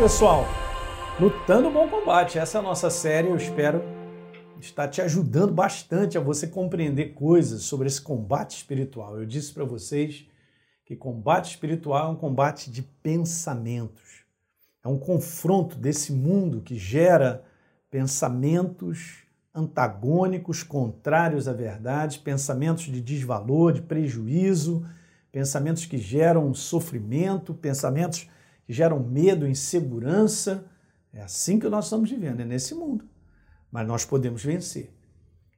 pessoal? Lutando bom combate. Essa é a nossa série. Eu espero estar te ajudando bastante a você compreender coisas sobre esse combate espiritual. Eu disse para vocês que combate espiritual é um combate de pensamentos. É um confronto desse mundo que gera pensamentos antagônicos, contrários à verdade, pensamentos de desvalor, de prejuízo, pensamentos que geram sofrimento, pensamentos geram medo, insegurança. É assim que nós estamos vivendo, é nesse mundo. Mas nós podemos vencer.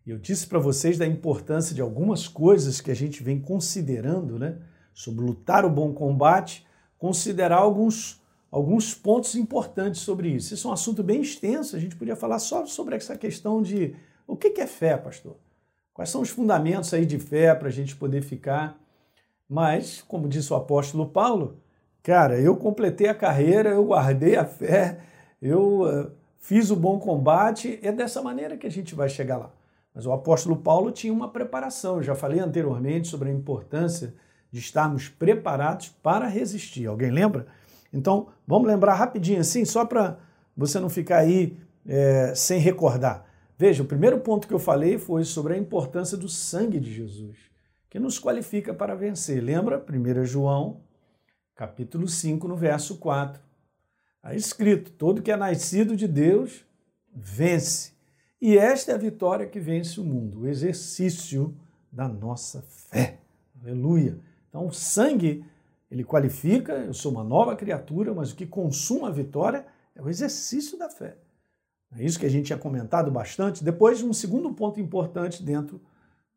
Eu disse para vocês da importância de algumas coisas que a gente vem considerando, né? Sobre lutar o bom combate, considerar alguns, alguns pontos importantes sobre isso. Isso é um assunto bem extenso, a gente podia falar só sobre essa questão de o que é fé, pastor? Quais são os fundamentos aí de fé para a gente poder ficar mas, como disse o apóstolo Paulo, cara, eu completei a carreira, eu guardei a fé, eu uh, fiz o bom combate, é dessa maneira que a gente vai chegar lá. Mas o apóstolo Paulo tinha uma preparação, eu já falei anteriormente sobre a importância de estarmos preparados para resistir. Alguém lembra? Então, vamos lembrar rapidinho assim, só para você não ficar aí é, sem recordar. Veja, o primeiro ponto que eu falei foi sobre a importância do sangue de Jesus que nos qualifica para vencer. Lembra? 1 João, capítulo 5, no verso 4. Está escrito: todo que é nascido de Deus vence. E esta é a vitória que vence o mundo, o exercício da nossa fé. Aleluia. Então, o sangue, ele qualifica, eu sou uma nova criatura, mas o que consuma a vitória é o exercício da fé. É isso que a gente tinha comentado bastante. Depois, um segundo ponto importante dentro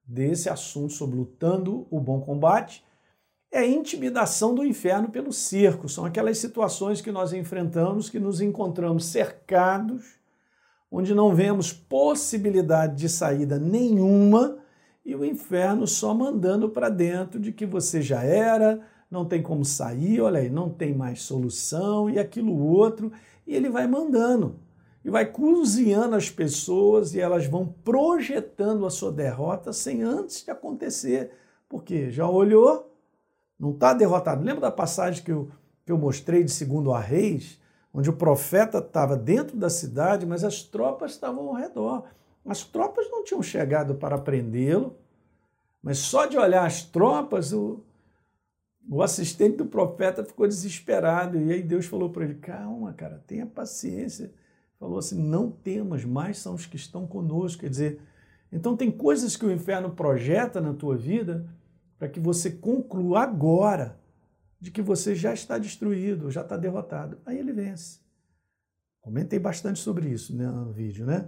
desse assunto sobre lutando o bom combate é a intimidação do inferno pelo cerco. São aquelas situações que nós enfrentamos, que nos encontramos cercados, onde não vemos possibilidade de saída nenhuma e o inferno só mandando para dentro de que você já era, não tem como sair, olha aí, não tem mais solução e aquilo outro, e ele vai mandando e vai cozinhando as pessoas e elas vão projetando a sua derrota sem antes de acontecer. Porque já olhou, não está derrotado. Lembra da passagem que eu, que eu mostrei de segundo a Reis, onde o profeta estava dentro da cidade, mas as tropas estavam ao redor. As tropas não tinham chegado para prendê-lo, mas só de olhar as tropas, o, o assistente do profeta ficou desesperado. E aí Deus falou para ele: calma, cara, tenha paciência falou assim: não temas, mais são os que estão conosco. Quer dizer, então tem coisas que o inferno projeta na tua vida para que você conclua agora de que você já está destruído, já está derrotado. Aí ele vence. Comentei bastante sobre isso né, no vídeo, né?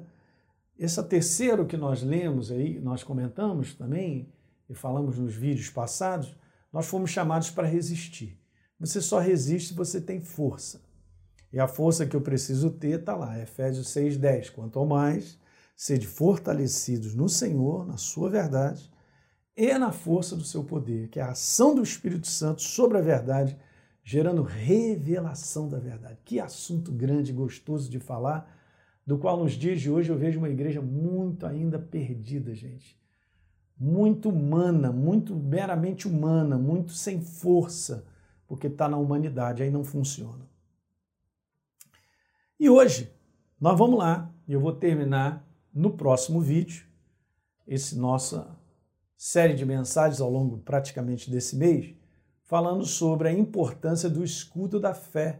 Esse terceiro que nós lemos aí, nós comentamos também e falamos nos vídeos passados, nós fomos chamados para resistir. Você só resiste se você tem força. E a força que eu preciso ter está lá, Efésios 6,10. Quanto ao mais, sede fortalecidos no Senhor, na sua verdade, e na força do seu poder, que é a ação do Espírito Santo sobre a verdade, gerando revelação da verdade. Que assunto grande e gostoso de falar, do qual nos dias de hoje eu vejo uma igreja muito ainda perdida, gente. Muito humana, muito meramente humana, muito sem força, porque está na humanidade, aí não funciona. E hoje nós vamos lá, eu vou terminar no próximo vídeo esse nossa série de mensagens ao longo praticamente desse mês, falando sobre a importância do escudo da fé.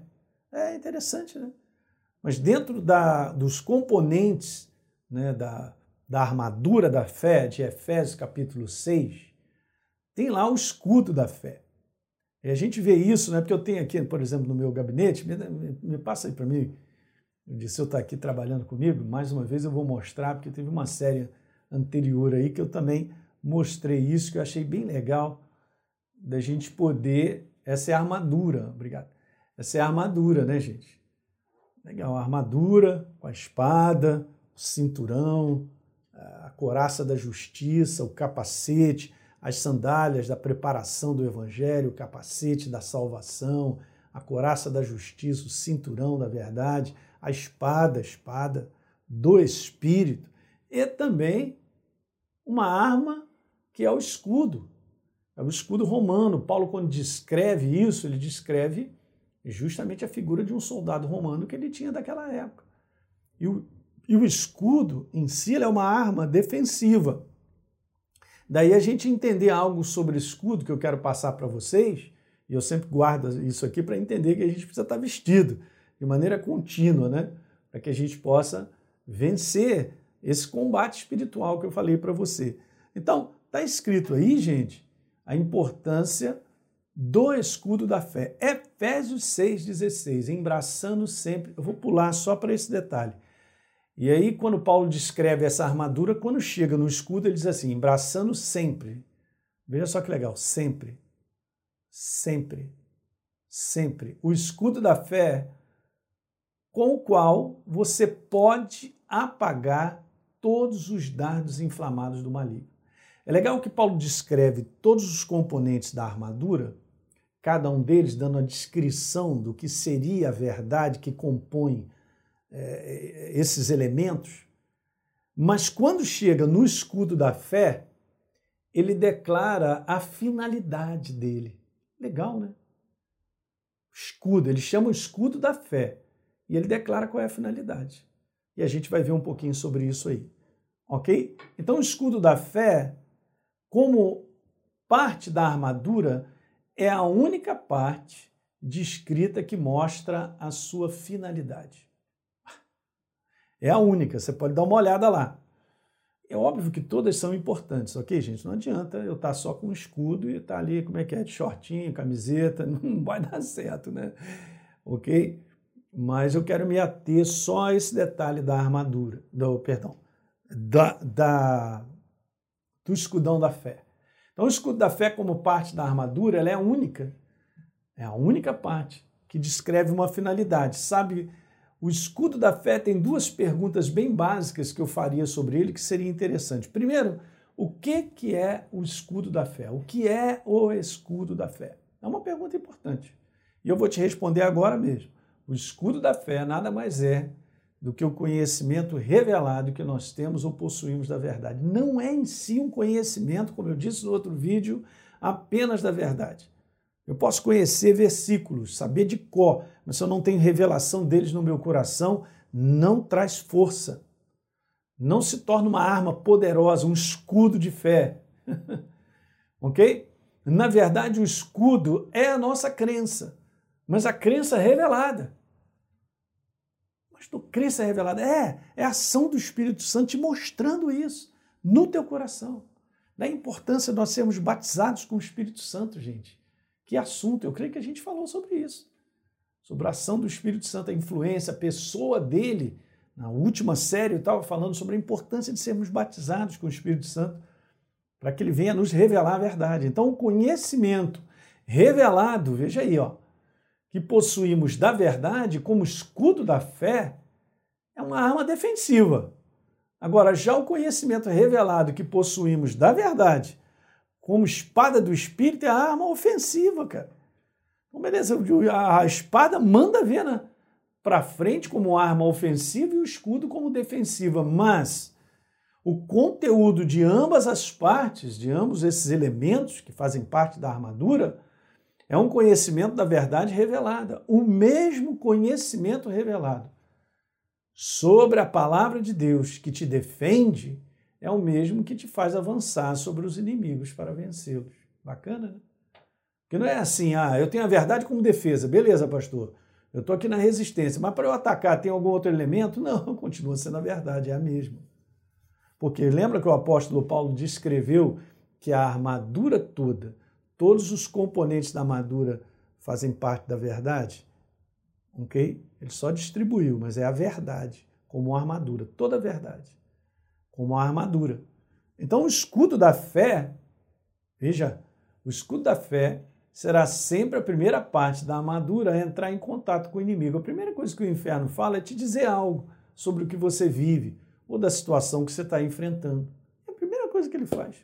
É interessante, né? Mas dentro da, dos componentes né, da, da armadura da fé, de Efésios capítulo 6, tem lá o escudo da fé. E a gente vê isso, né? Porque eu tenho aqui, por exemplo, no meu gabinete, me, me, passa aí para mim eu disse, eu está aqui trabalhando comigo, mais uma vez eu vou mostrar, porque teve uma série anterior aí que eu também mostrei isso, que eu achei bem legal, da gente poder. Essa é a armadura, obrigado. Essa é a armadura, né, gente? Legal, a armadura com a espada, o cinturão, a coraça da justiça, o capacete, as sandálias da preparação do evangelho, o capacete da salvação, a coraça da justiça, o cinturão da verdade a espada, a espada do Espírito, e também uma arma que é o escudo. É o escudo romano. Paulo, quando descreve isso, ele descreve justamente a figura de um soldado romano que ele tinha daquela época. E o, e o escudo em si é uma arma defensiva. Daí a gente entender algo sobre escudo que eu quero passar para vocês, e eu sempre guardo isso aqui para entender que a gente precisa estar tá vestido de maneira contínua, né? Para que a gente possa vencer esse combate espiritual que eu falei para você. Então, está escrito aí, gente, a importância do escudo da fé. Efésios 6,16, embraçando sempre. Eu vou pular só para esse detalhe. E aí, quando Paulo descreve essa armadura, quando chega no escudo, ele diz assim: embraçando sempre. Veja só que legal, sempre. Sempre. Sempre. O escudo da fé com o qual você pode apagar todos os dardos inflamados do maligno. É legal que Paulo descreve todos os componentes da armadura cada um deles dando a descrição do que seria a verdade que compõe é, esses elementos. Mas quando chega no escudo da fé, ele declara a finalidade dele. Legal, né? Escudo, ele chama o escudo da fé e ele declara qual é a finalidade. E a gente vai ver um pouquinho sobre isso aí. Ok? Então, o escudo da fé, como parte da armadura, é a única parte descrita que mostra a sua finalidade. É a única, você pode dar uma olhada lá. É óbvio que todas são importantes, ok, gente? Não adianta eu estar só com escudo e estar tá ali, como é que é, de shortinho, camiseta, não vai dar certo, né? Ok? Mas eu quero me ater só a esse detalhe da armadura, do, perdão, da, da, do escudão da fé. Então, o escudo da fé, como parte da armadura, ela é única. É a única parte que descreve uma finalidade. Sabe, o escudo da fé tem duas perguntas bem básicas que eu faria sobre ele que seria interessante. Primeiro, o que, que é o escudo da fé? O que é o escudo da fé? É uma pergunta importante. E eu vou te responder agora mesmo. O escudo da fé nada mais é do que o conhecimento revelado que nós temos ou possuímos da verdade. Não é em si um conhecimento, como eu disse no outro vídeo, apenas da verdade. Eu posso conhecer versículos, saber de cor, mas se eu não tenho revelação deles no meu coração, não traz força. Não se torna uma arma poderosa, um escudo de fé. ok? Na verdade, o escudo é a nossa crença, mas a crença revelada. Pastor, crença revelada. É, é a ação do Espírito Santo te mostrando isso no teu coração. Da importância de nós sermos batizados com o Espírito Santo, gente. Que assunto, eu creio que a gente falou sobre isso. Sobre a ação do Espírito Santo, a influência, a pessoa dele. Na última série eu estava falando sobre a importância de sermos batizados com o Espírito Santo para que ele venha nos revelar a verdade. Então, o conhecimento revelado, veja aí, ó, que possuímos da verdade como escudo da fé é uma arma defensiva. Agora, já o conhecimento revelado que possuímos da verdade como espada do Espírito é a arma ofensiva, cara. Então, beleza, a espada manda ver né, para frente como arma ofensiva e o escudo como defensiva, mas o conteúdo de ambas as partes, de ambos esses elementos que fazem parte da armadura, é um conhecimento da verdade revelada, o mesmo conhecimento revelado sobre a palavra de Deus que te defende é o mesmo que te faz avançar sobre os inimigos para vencê-los. Bacana, né? Porque não é assim, ah, eu tenho a verdade como defesa. Beleza, pastor. Eu estou aqui na resistência, mas para eu atacar tem algum outro elemento? Não, continua sendo a verdade, é a mesma. Porque lembra que o apóstolo Paulo descreveu que a armadura toda todos os componentes da armadura fazem parte da verdade, ok? Ele só distribuiu, mas é a verdade, como uma armadura, toda a verdade, como uma armadura. Então, o escudo da fé, veja, o escudo da fé será sempre a primeira parte da armadura a entrar em contato com o inimigo. A primeira coisa que o inferno fala é te dizer algo sobre o que você vive ou da situação que você está enfrentando. É a primeira coisa que ele faz.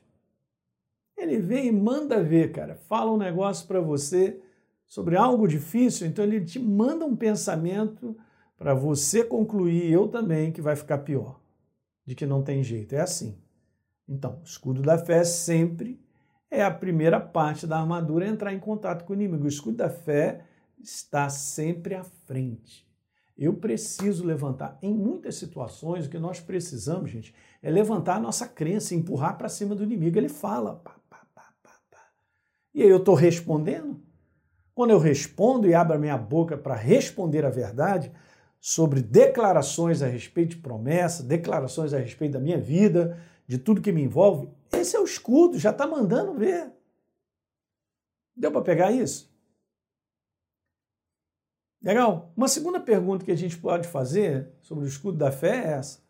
Ele vem e manda ver, cara. Fala um negócio para você sobre algo difícil, então ele te manda um pensamento para você concluir, eu também, que vai ficar pior, de que não tem jeito. É assim. Então, o escudo da fé sempre é a primeira parte da armadura a entrar em contato com o inimigo. O escudo da fé está sempre à frente. Eu preciso levantar. Em muitas situações, o que nós precisamos, gente, é levantar a nossa crença, empurrar para cima do inimigo. Ele fala, pá. E aí eu estou respondendo? Quando eu respondo e abro a minha boca para responder a verdade sobre declarações a respeito de promessa, declarações a respeito da minha vida, de tudo que me envolve, esse é o escudo, já está mandando ver. Deu para pegar isso? Legal? Uma segunda pergunta que a gente pode fazer sobre o escudo da fé é essa.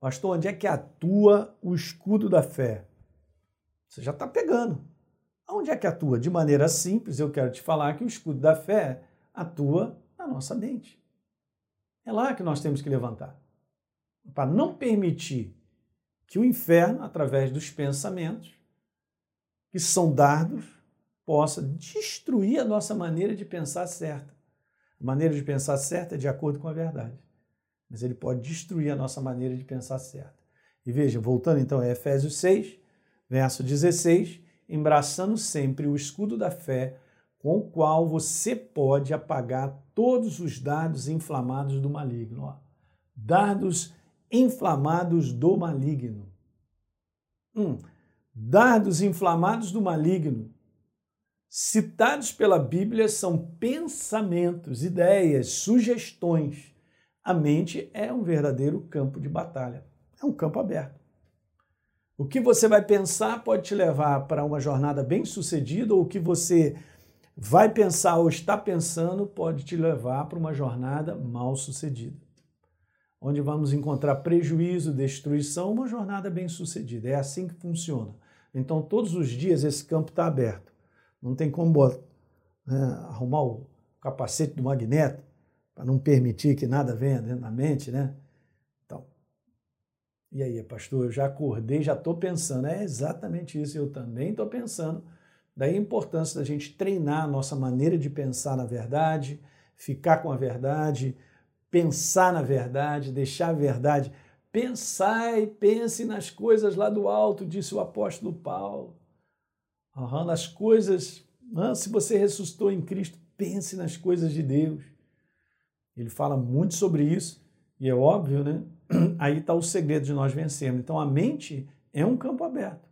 Pastor, onde é que atua o escudo da fé? Você já está pegando. Onde é que atua? De maneira simples, eu quero te falar que o escudo da fé atua na nossa mente. É lá que nós temos que levantar. Para não permitir que o inferno, através dos pensamentos, que são dardos, possa destruir a nossa maneira de pensar certa. A maneira de pensar certa é de acordo com a verdade. Mas ele pode destruir a nossa maneira de pensar certa. E veja, voltando então a Efésios 6, verso 16, embraçando sempre o escudo da fé, com o qual você pode apagar todos os dardos inflamados do maligno. Ó. Dardos inflamados do maligno. Hum, dardos inflamados do maligno citados pela Bíblia são pensamentos, ideias, sugestões. A mente é um verdadeiro campo de batalha, é um campo aberto. O que você vai pensar pode te levar para uma jornada bem sucedida, ou o que você vai pensar ou está pensando pode te levar para uma jornada mal sucedida. Onde vamos encontrar prejuízo, destruição, uma jornada bem sucedida. É assim que funciona. Então, todos os dias esse campo está aberto. Não tem como né, arrumar o capacete do magneto para não permitir que nada venha da mente, né? E aí, pastor, eu já acordei, já estou pensando. É exatamente isso, eu também estou pensando. Daí a importância da gente treinar a nossa maneira de pensar na verdade, ficar com a verdade, pensar na verdade, deixar a verdade. Pensai, pense nas coisas lá do alto, disse o apóstolo Paulo. Uhum, nas coisas, se você ressuscitou em Cristo, pense nas coisas de Deus. Ele fala muito sobre isso, e é óbvio, né? Aí está o segredo de nós vencermos. Então a mente é um campo aberto.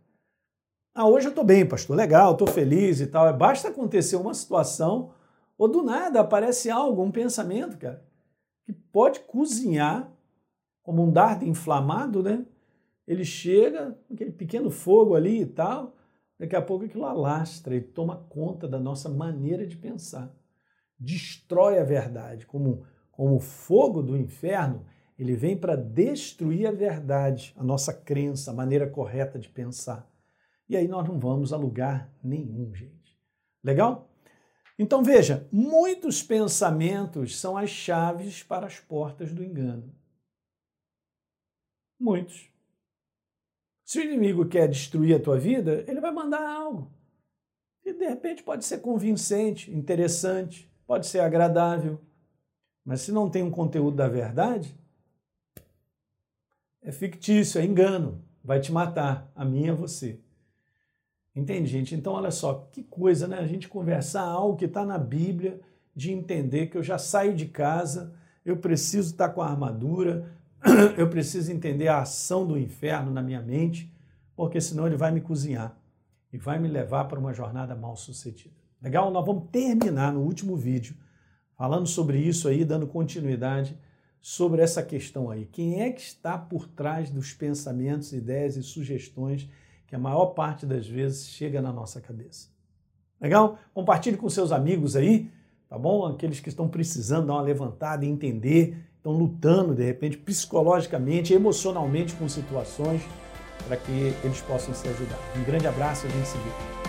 Ah, hoje eu estou bem, pastor, legal, estou feliz e tal. Basta acontecer uma situação, ou do nada aparece algo, um pensamento, cara, que pode cozinhar como um dardo inflamado, né? Ele chega, aquele pequeno fogo ali e tal, Daqui a pouco aquilo alastra e toma conta da nossa maneira de pensar. Destrói a verdade. Como, como o fogo do inferno, ele vem para destruir a verdade, a nossa crença, a maneira correta de pensar. E aí nós não vamos a lugar nenhum, gente. Legal? Então veja, muitos pensamentos são as chaves para as portas do engano. Muitos. Se o inimigo quer destruir a tua vida, ele vai mandar algo. E de repente pode ser convincente, interessante, pode ser agradável. Mas se não tem um conteúdo da verdade, é fictício, é engano, vai te matar, a mim é você. Entende, gente? Então, olha só, que coisa, né? A gente conversar algo que está na Bíblia, de entender que eu já saio de casa, eu preciso estar tá com a armadura, eu preciso entender a ação do inferno na minha mente, porque senão ele vai me cozinhar e vai me levar para uma jornada mal sucedida. Legal? Nós vamos terminar no último vídeo falando sobre isso aí, dando continuidade sobre essa questão aí. Quem é que está por trás dos pensamentos, ideias e sugestões que a maior parte das vezes chega na nossa cabeça? Legal? Compartilhe com seus amigos aí, tá bom? Aqueles que estão precisando dar uma levantada e entender estão lutando, de repente, psicologicamente, emocionalmente com situações para que eles possam ser ajudados. Um grande abraço e a gente se vê.